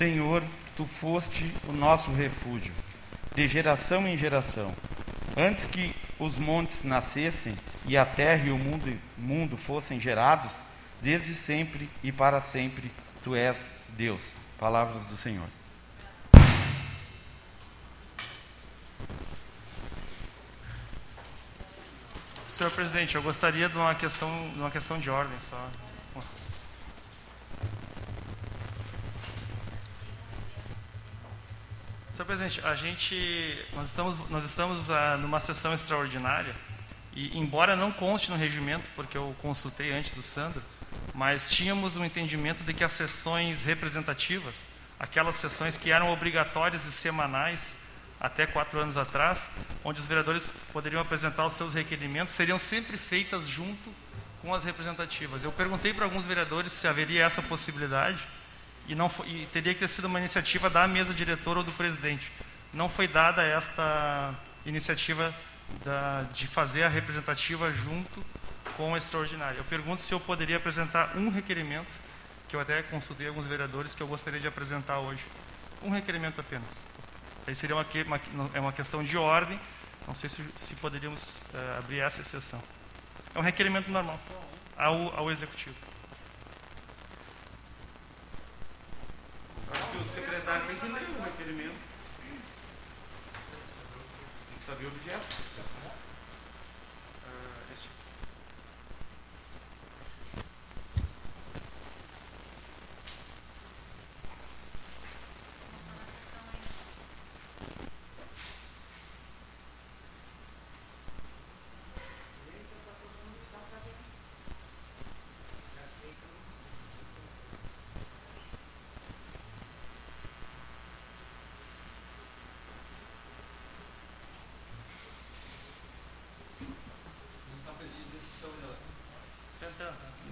Senhor, tu foste o nosso refúgio, de geração em geração. Antes que os montes nascessem e a terra e o mundo, mundo fossem gerados, desde sempre e para sempre tu és Deus. Palavras do Senhor. Senhor presidente, eu gostaria de uma questão, de uma questão de ordem só. Senhor presidente, a gente, nós estamos, nós estamos ah, numa sessão extraordinária e, embora não conste no regimento, porque eu consultei antes do Sandro, mas tínhamos um entendimento de que as sessões representativas, aquelas sessões que eram obrigatórias e semanais até quatro anos atrás, onde os vereadores poderiam apresentar os seus requerimentos, seriam sempre feitas junto com as representativas. Eu perguntei para alguns vereadores se haveria essa possibilidade e, não foi, e teria que ter sido uma iniciativa da mesa diretora ou do presidente. Não foi dada esta iniciativa da, de fazer a representativa junto com a extraordinária. Eu pergunto se eu poderia apresentar um requerimento, que eu até consultei alguns vereadores que eu gostaria de apresentar hoje. Um requerimento apenas. Aí seria uma, uma, é uma questão de ordem, não sei se, se poderíamos uh, abrir essa exceção. É um requerimento normal ao, ao executivo. Acho que o secretário tem que ler o requerimento. Tem que saber o objeto.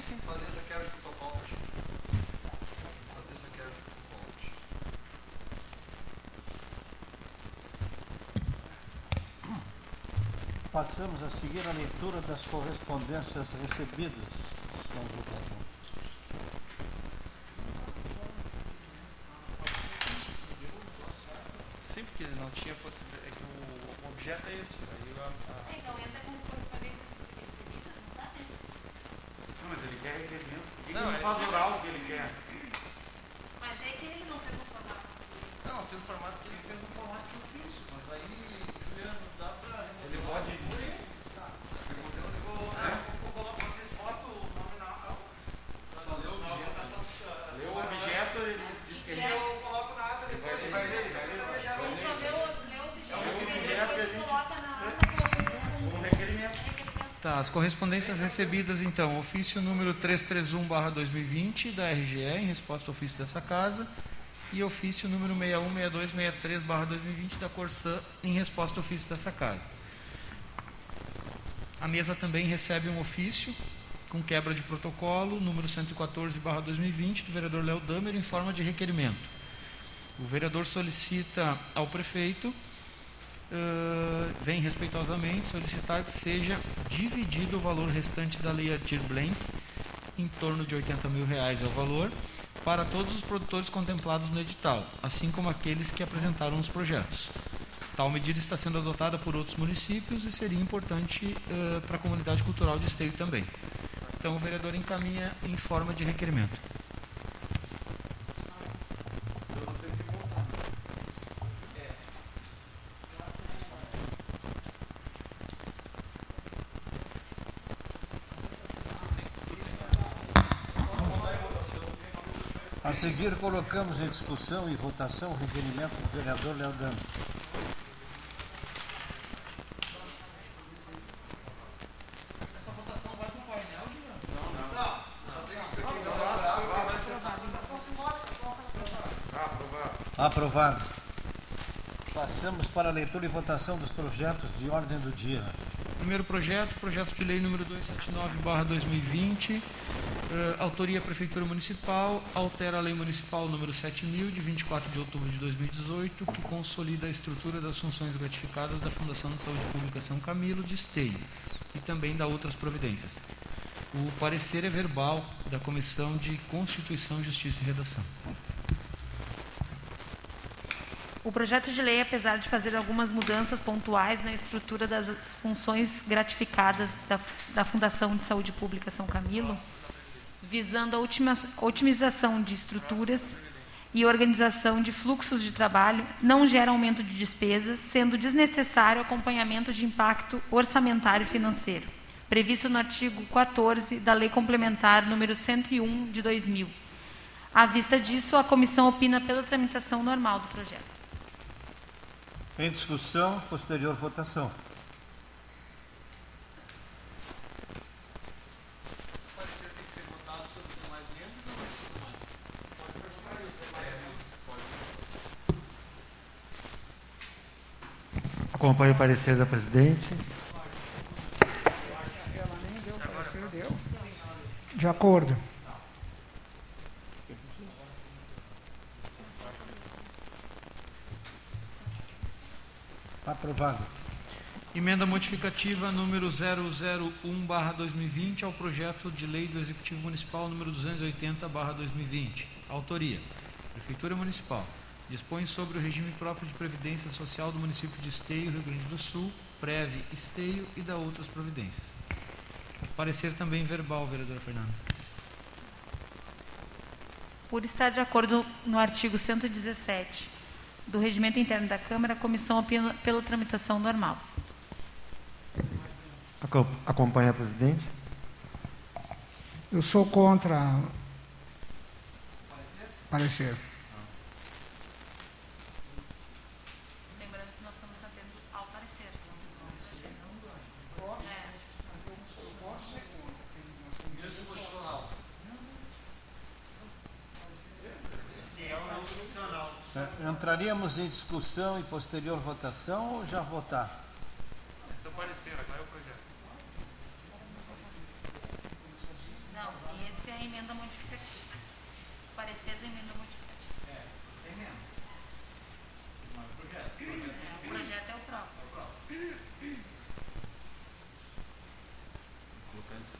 Sim, sim. Fazer essa quebra de protocolo. Fazer essa quebra de protocolo. Passamos a seguir a leitura das correspondências recebidas. Vamos juntos. Sim, porque não tinha possibilidade. É que o, objeto é esse. Aí a, a... Então entra como correspondências recebidas, não dá tempo. Não, mas ele quer requerimento. Por que Não, ele não é- faz oral o que ele quer? Mas é que ele não fez um formato. Não, não, fiz o formato que ele fez no formato que eu fiz. Mas aí, Juliano, dá pra. Ele pode. Eu coloco vocês foto nominal. Só lê o objeto. Lê o objeto, ele diz que ele Eu coloco na ata depois. vai ler, vai ler, vai ler. Ele só lê o, lê o objeto É o e objeto depois que a gente- coloca na ata como Um requerimento. requerimento. Tá, as correspondências recebidas então, ofício número 331/2020 da RGE em resposta ao ofício dessa casa e ofício número 616263/2020 da Corsã em resposta ao ofício dessa casa. A mesa também recebe um ofício com quebra de protocolo número 114/2020 do vereador Léo Damer em forma de requerimento. O vereador solicita ao prefeito Uh, vem respeitosamente solicitar que seja dividido o valor restante da Lei Adir Blank, em torno de 80 mil reais é o valor, para todos os produtores contemplados no edital, assim como aqueles que apresentaram os projetos. Tal medida está sendo adotada por outros municípios e seria importante uh, para a comunidade cultural de Esteio também. Então, o vereador encaminha em forma de requerimento. seguir, colocamos em discussão e votação o requerimento do vereador Leandro. Aprovado. Passamos para a leitura e votação dos projetos de ordem do dia. Primeiro projeto, projeto de lei número 279, 2020 eh, autoria Prefeitura Municipal, altera a lei municipal número 7000 de 24 de outubro de 2018, que consolida a estrutura das funções gratificadas da Fundação de Saúde Pública São Camilo de Esteio e também da outras providências. O parecer é verbal da Comissão de Constituição, Justiça e Redação. O projeto de lei, apesar de fazer algumas mudanças pontuais na estrutura das funções gratificadas da, da Fundação de Saúde Pública São Camilo, visando a ultima- otimização de estruturas e organização de fluxos de trabalho, não gera aumento de despesas, sendo desnecessário acompanhamento de impacto orçamentário e financeiro, previsto no artigo 14 da Lei Complementar número 101 de 2000. À vista disso, a comissão opina pela tramitação normal do projeto. Em discussão, posterior votação. Acompanho o parecer da presidente. Ela nem deu parecer, deu. De acordo. Aprovado. Emenda modificativa número 001/2020 ao projeto de lei do Executivo Municipal número 280/2020. Autoria: Prefeitura Municipal. Dispõe sobre o regime próprio de previdência social do município de Esteio, Rio Grande do Sul, Preve, Esteio e da outras providências. Parecer também verbal, vereadora Fernanda. Por estar de acordo no artigo 117 do Regimento Interno da Câmara, a comissão opina pela tramitação normal. Acom- Acompanho a presidente. Eu sou contra. Parecer. Lembrando que nós estamos sabendo ao parecer. É, Entraríamos em discussão e posterior votação ou já votar? Seu parecer, agora é o projeto. Não, esse é a emenda modificativa. O parecer da emenda modificativa. É, sem emenda. O projeto é o próximo. São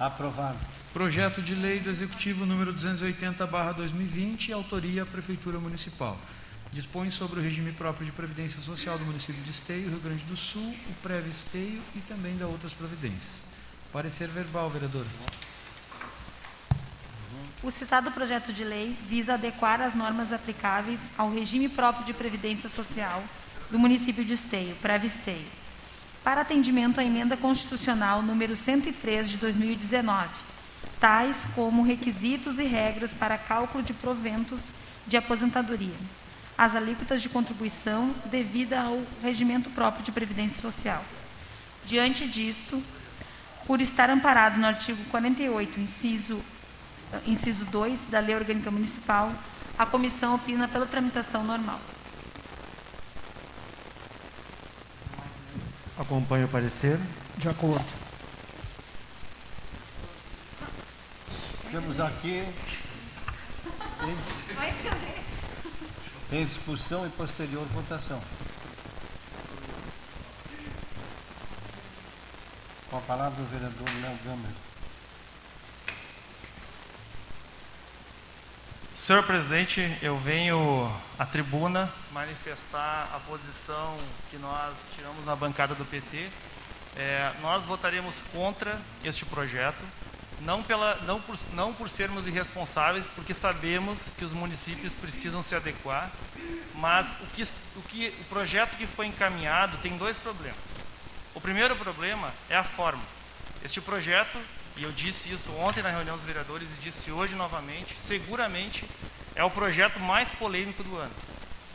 Aprovado. Projeto de lei do Executivo número 280/2020, autoria Prefeitura Municipal. Dispõe sobre o regime próprio de previdência social do município de Esteio, Rio Grande do Sul, o Preve Esteio e também da outras providências. Parecer verbal, vereador. O citado projeto de lei visa adequar as normas aplicáveis ao regime próprio de previdência social do município de Esteio, Pré-Esteio, para atendimento à emenda constitucional número 103 de 2019, tais como requisitos e regras para cálculo de proventos de aposentadoria, as alíquotas de contribuição devida ao regimento próprio de previdência social. Diante disto, por estar amparado no artigo 48, inciso inciso 2 da Lei Orgânica Municipal, a comissão opina pela tramitação normal. Acompanho o parecer. De acordo. Temos aqui Vai entender. em discussão e posterior votação. Com a palavra o vereador Léo Gamer. Senhor presidente, eu venho à tribuna manifestar a posição que nós tiramos na bancada do PT. É, nós votaremos contra este projeto, não, pela, não, por, não por sermos irresponsáveis, porque sabemos que os municípios precisam se adequar, mas o, que, o, que, o projeto que foi encaminhado tem dois problemas. O primeiro problema é a forma. Este projeto e eu disse isso ontem na reunião dos vereadores e disse hoje novamente, seguramente é o projeto mais polêmico do ano.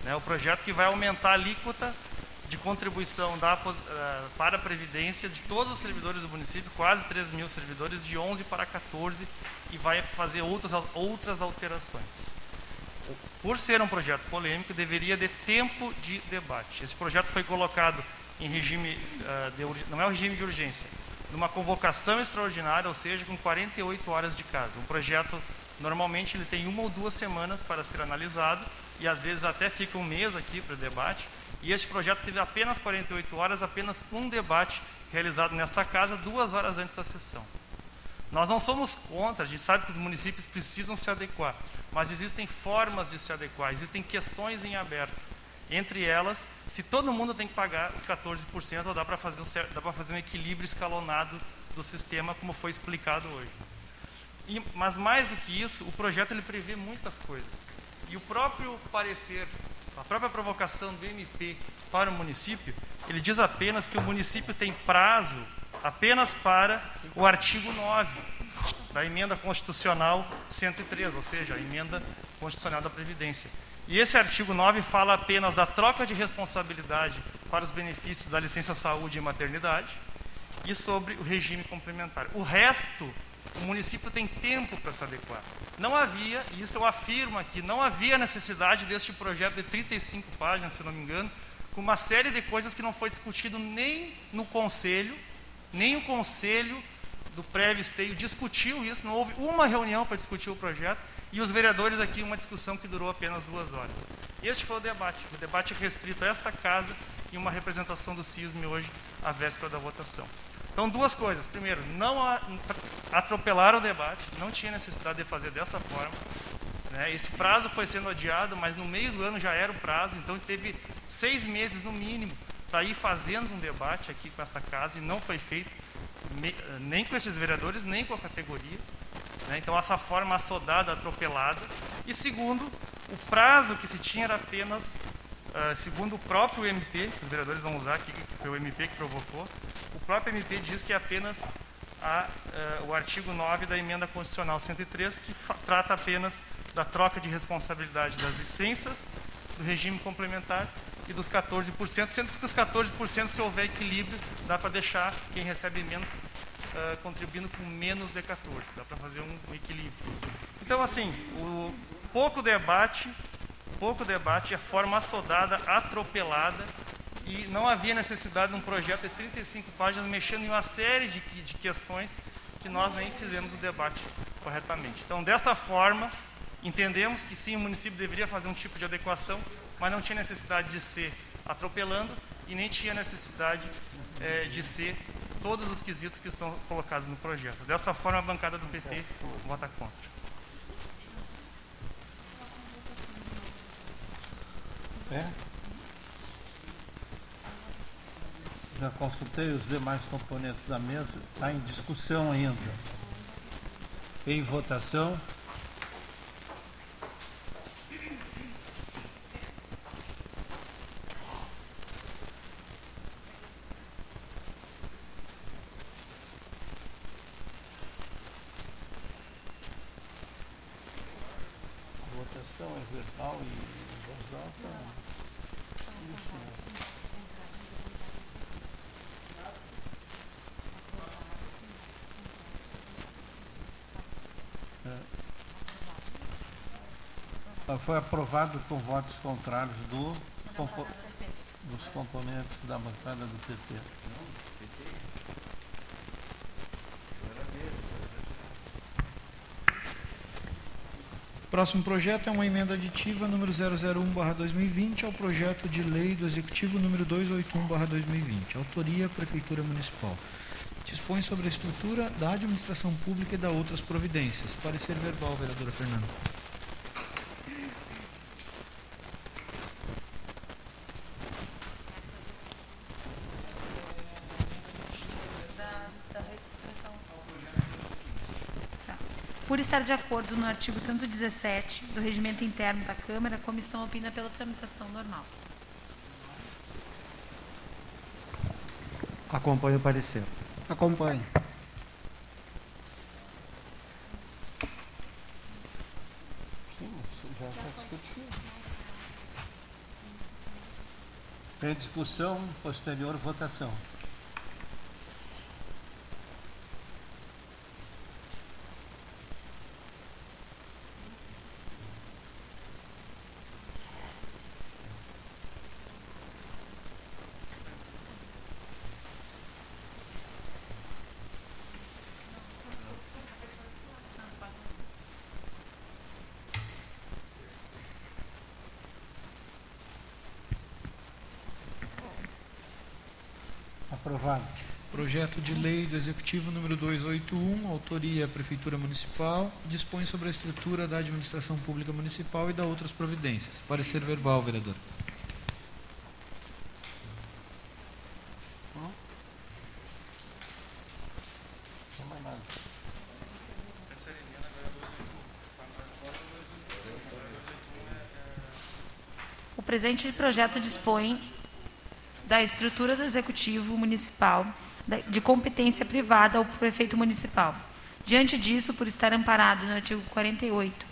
Né? O projeto que vai aumentar a alíquota de contribuição da, uh, para a Previdência de todos os servidores do município, quase 3 mil servidores, de 11 para 14, e vai fazer outras, outras alterações. Por ser um projeto polêmico, deveria ter tempo de debate. Esse projeto foi colocado em regime, uh, de, não é o regime de urgência, numa convocação extraordinária, ou seja, com 48 horas de casa. Um projeto, normalmente, ele tem uma ou duas semanas para ser analisado, e às vezes até fica um mês aqui para debate, e este projeto teve apenas 48 horas, apenas um debate realizado nesta casa, duas horas antes da sessão. Nós não somos contra, a gente sabe que os municípios precisam se adequar, mas existem formas de se adequar, existem questões em aberto. Entre elas, se todo mundo tem que pagar os 14%, ou dá para fazer, um, fazer um equilíbrio escalonado do sistema, como foi explicado hoje. E, mas mais do que isso, o projeto ele prevê muitas coisas. E o próprio parecer, a própria provocação do MP para o município, ele diz apenas que o município tem prazo apenas para o artigo 9 da emenda constitucional 103, ou seja, a emenda constitucional da Previdência. E esse artigo 9 fala apenas da troca de responsabilidade para os benefícios da licença saúde e maternidade e sobre o regime complementar. O resto, o município tem tempo para se adequar. Não havia, e isso eu afirmo aqui, não havia necessidade deste projeto de 35 páginas, se não me engano, com uma série de coisas que não foi discutido nem no conselho, nem o conselho do pré-visteio discutiu isso, não houve uma reunião para discutir o projeto, e os vereadores aqui uma discussão que durou apenas duas horas. Este foi o debate, o debate restrito a esta casa e uma representação do CISM hoje, à véspera da votação. Então, duas coisas. Primeiro, não atropelaram o debate, não tinha necessidade de fazer dessa forma. Né? Esse prazo foi sendo adiado, mas no meio do ano já era o prazo, então teve seis meses no mínimo para ir fazendo um debate aqui com esta casa e não foi feito nem com esses vereadores, nem com a categoria. Né? Então, essa forma assodada, atropelada. E segundo, o prazo que se tinha era apenas, uh, segundo o próprio MP, que os vereadores vão usar aqui, que foi o MP que provocou, o próprio MP diz que é apenas a, uh, o artigo 9 da emenda constitucional 103, que trata apenas da troca de responsabilidade das licenças, do regime complementar e dos 14%, sendo que os 14%, se houver equilíbrio, dá para deixar quem recebe menos uh, contribuindo com menos de 14%. Dá para fazer um equilíbrio. Então, assim, o pouco debate, pouco debate, a forma assodada, atropelada, e não havia necessidade de um projeto de 35 páginas mexendo em uma série de, de questões que nós nem fizemos o debate corretamente. Então, desta forma, entendemos que sim, o município deveria fazer um tipo de adequação, mas não tinha necessidade de ser atropelando e nem tinha necessidade é, de ser todos os quesitos que estão colocados no projeto. Dessa forma, a bancada do PT vota contra. É? Já consultei os demais componentes da mesa, está em discussão ainda. Em votação. Foi aprovado com votos contrários do, compo, dos componentes da bancada do PT. Próximo projeto é uma emenda aditiva número 001/2020 ao projeto de lei do Executivo número 281/2020. Autoria Prefeitura Municipal. Dispõe sobre a estrutura da administração pública e da outras providências. Parecer verbal, vereadora Fernanda. Por estar de acordo no artigo 117 do Regimento Interno da Câmara, a comissão opina pela tramitação normal. Acompanho o parecer. Acompanho. Sim, isso já está discutido. Em discussão, posterior votação. Aprovado. Projeto de lei do Executivo número 281, autoria Prefeitura Municipal, dispõe sobre a estrutura da administração pública municipal e da outras providências. Parecer verbal, vereador. O presente projeto dispõe da estrutura do Executivo Municipal de competência privada ao prefeito municipal. Diante disso, por estar amparado no artigo 48,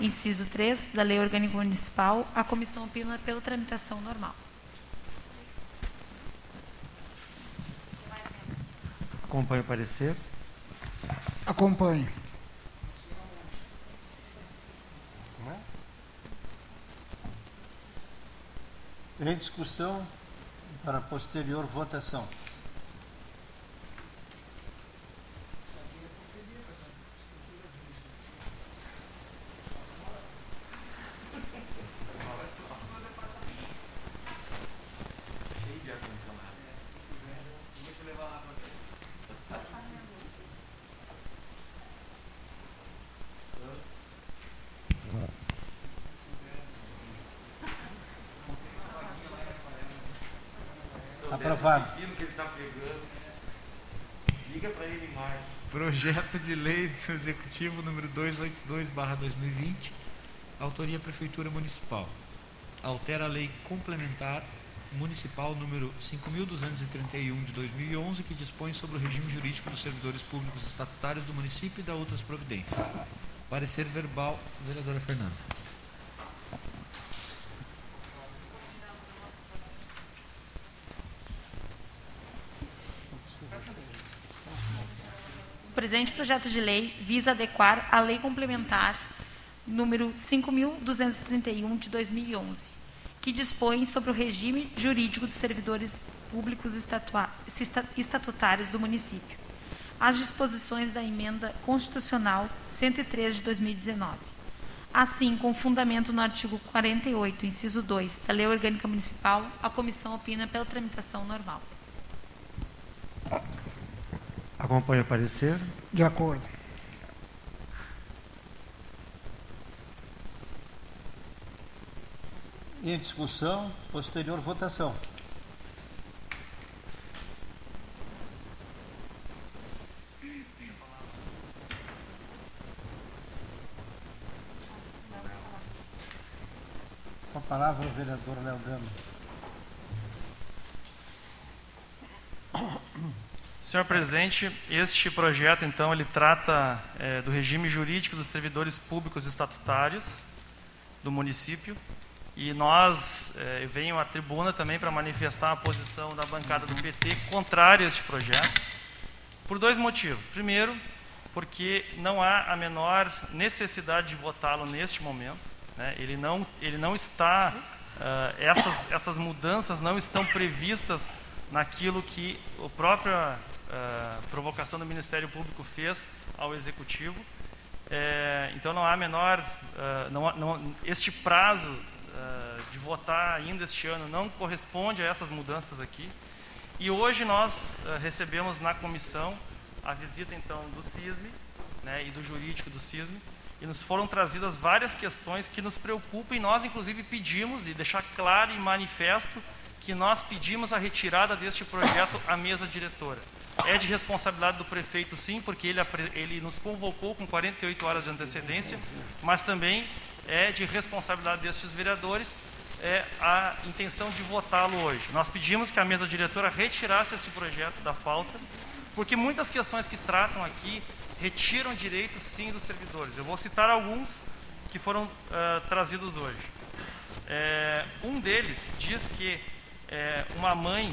inciso 3 da Lei Orgânica Municipal, a comissão opina pela tramitação normal. Acompanho o parecer. Acompanho. Em discussão, para posterior votação. Está pegando. Liga para ele mais. Projeto de lei do Executivo número 282/2020, autoria Prefeitura Municipal. Altera a lei complementar municipal número 5231 de 2011, que dispõe sobre o regime jurídico dos servidores públicos estatutários do município e da outras providências. Parecer verbal, vereadora Fernanda. O presente projeto de lei visa adequar a lei complementar número 5231 de 2011, que dispõe sobre o regime jurídico dos servidores públicos estatutários do município, as disposições da emenda constitucional 103 de 2019. Assim, com fundamento no artigo 48, inciso 2 da Lei Orgânica Municipal, a comissão opina pela tramitação normal. Acompanho o parecer. De acordo. Em discussão, posterior votação. Com a palavra o vereador Léo Gama. Senhor presidente, este projeto, então, ele trata eh, do regime jurídico dos servidores públicos estatutários do município. E nós eh, venho à tribuna também para manifestar a posição da bancada do PT contrária a este projeto, por dois motivos. Primeiro, porque não há a menor necessidade de votá-lo neste momento. né? Ele, não, ele não está, ah, essas, essas mudanças não estão previstas naquilo que a própria provocação do Ministério Público fez ao Executivo. É, então não há menor, ah, não, não, este prazo ah, de votar ainda este ano não corresponde a essas mudanças aqui. E hoje nós ah, recebemos na comissão a visita então do CISME né, e do jurídico do CISME e nos foram trazidas várias questões que nos preocupam e nós inclusive pedimos e deixar claro e manifesto que nós pedimos a retirada deste projeto à mesa diretora. É de responsabilidade do prefeito, sim, porque ele, ele nos convocou com 48 horas de antecedência, mas também é de responsabilidade destes vereadores é a intenção de votá-lo hoje. Nós pedimos que a mesa diretora retirasse esse projeto da pauta, porque muitas questões que tratam aqui retiram direitos, sim, dos servidores. Eu vou citar alguns que foram uh, trazidos hoje. É, um deles diz que é, uma mãe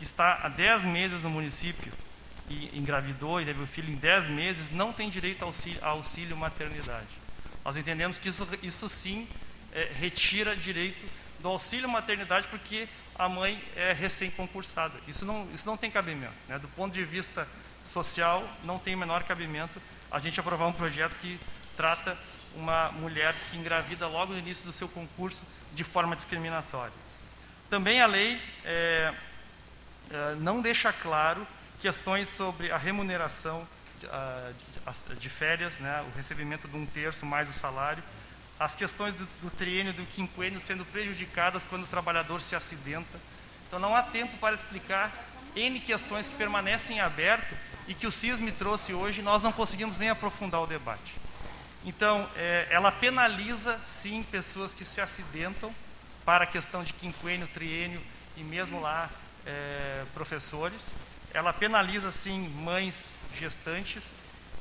que está há 10 meses no município e engravidou e teve o filho em 10 meses não tem direito ao auxílio, auxílio maternidade. Nós entendemos que isso, isso sim é, retira direito do auxílio maternidade porque a mãe é recém-concursada. Isso não, isso não tem cabimento. Né? Do ponto de vista social, não tem o menor cabimento a gente aprovar um projeto que trata uma mulher que engravida logo no início do seu concurso de forma discriminatória. Também a lei é, é, não deixa claro questões sobre a remuneração de, de férias, né, o recebimento de um terço mais o salário, as questões do, triênio, do quinquênio sendo prejudicadas quando o trabalhador se acidenta. Então não há tempo para explicar N questões que permanecem em aberto e que o CISM trouxe hoje, nós não conseguimos nem aprofundar o debate. Então, é, ela penaliza, sim, pessoas que se acidentam para a questão de quinquênio, triênio e mesmo lá é, professores. Ela penaliza, sim, mães gestantes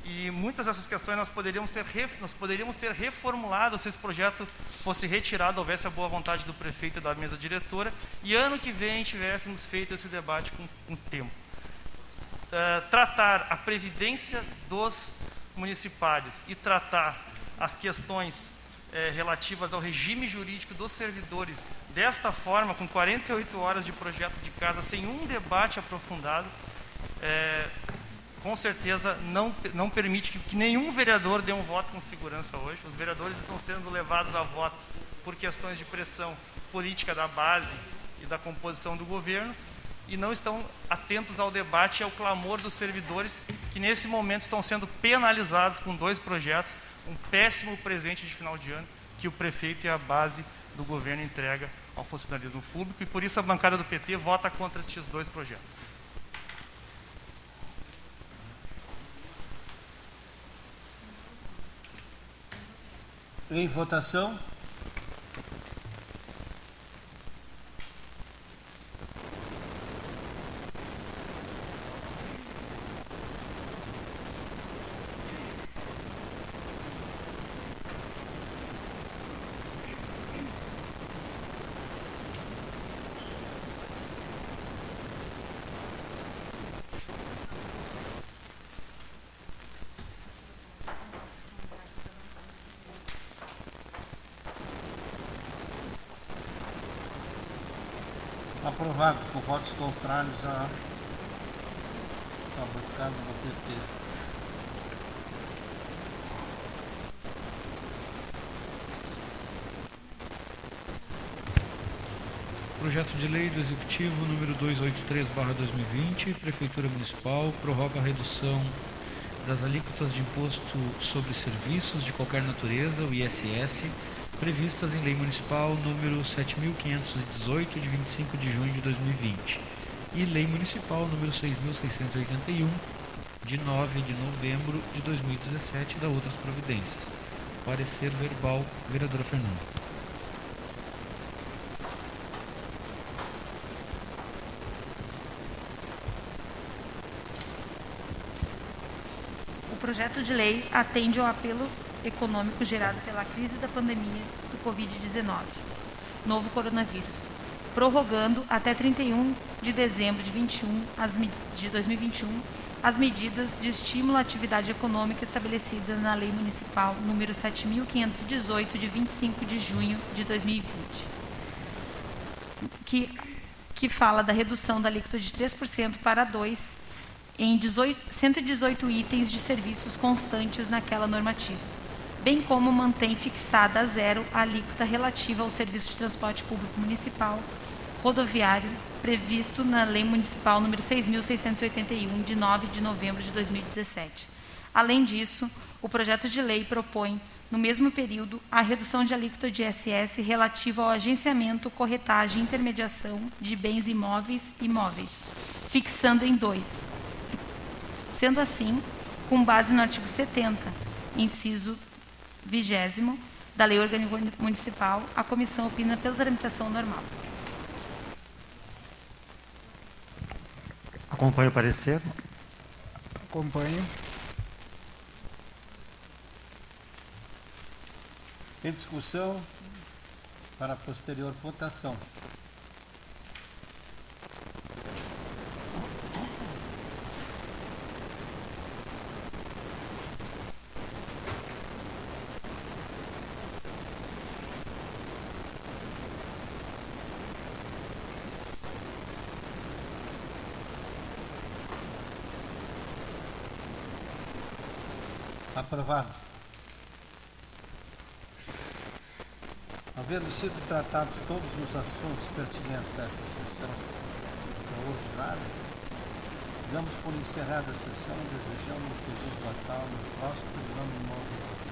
e muitas dessas questões nós poderíamos ter, nós poderíamos ter reformulado se esse projeto fosse retirado, houvesse a boa vontade do prefeito e da mesa diretora, e ano que vem tivéssemos feito esse debate com, com tempo. Uh, tratar a previdência dos municipários e tratar as questões eh, relativas ao regime jurídico dos servidores desta forma, com 48 horas de projeto de casa, sem um debate aprofundado, eh, com certeza não, não permite que, que, nenhum vereador dê um voto com segurança hoje. Os vereadores estão sendo levados a voto por questões de pressão política da base e da composição do governo e não estão atentos ao debate e ao clamor dos servidores que nesse momento estão sendo penalizados com dois projetos, um péssimo presente de final de ano que o prefeito e a base do governo entrega ao funcionalismo público e por isso a bancada do PT vota contra estes dois projetos. Em votação. Aprovado por votos contrários à, à bancada do PT. Projeto de Lei do Executivo número 283/2020, Prefeitura Municipal, prorroga a redução das alíquotas de imposto sobre serviços de qualquer natureza, o ISS, previstas em Lei Municipal número 7518 de 25 de junho de 2020 e Lei Municipal número 6681 de 9 de novembro de 2017 da outras providências. Parecer verbal, vereadora Fernanda. O projeto de lei atende ao apelo econômico gerado pela crise da pandemia do Covid-19, novo coronavírus, prorrogando até 31 de dezembro de, 21, as, de 2021 as medidas de estímulo à atividade econômica estabelecidas na Lei Municipal número 7.518, de 25 de junho de 2020, que, que fala da redução da alíquota de 3% para 2% em 18, 118 itens de serviços constantes naquela normativa bem como mantém fixada a zero a alíquota relativa ao serviço de transporte público municipal rodoviário previsto na Lei Municipal número 6.681, de 9 de novembro de 2017. Além disso, o projeto de lei propõe, no mesmo período, a redução de alíquota de ISS relativa ao agenciamento, corretagem e intermediação de bens imóveis e imóveis, fixando em dois, Sendo assim, com base no artigo 70, inciso 20 da Lei Orgânica Municipal, a comissão opina pela tramitação normal. Acompanho o parecer. Acompanho. Em discussão para posterior votação. Aprovado. Havendo sido tratados todos os assuntos pertinentes a essa sessão extraordinária, damos por encerrada a sessão, desejando um feliz Natal no próximo ano novo.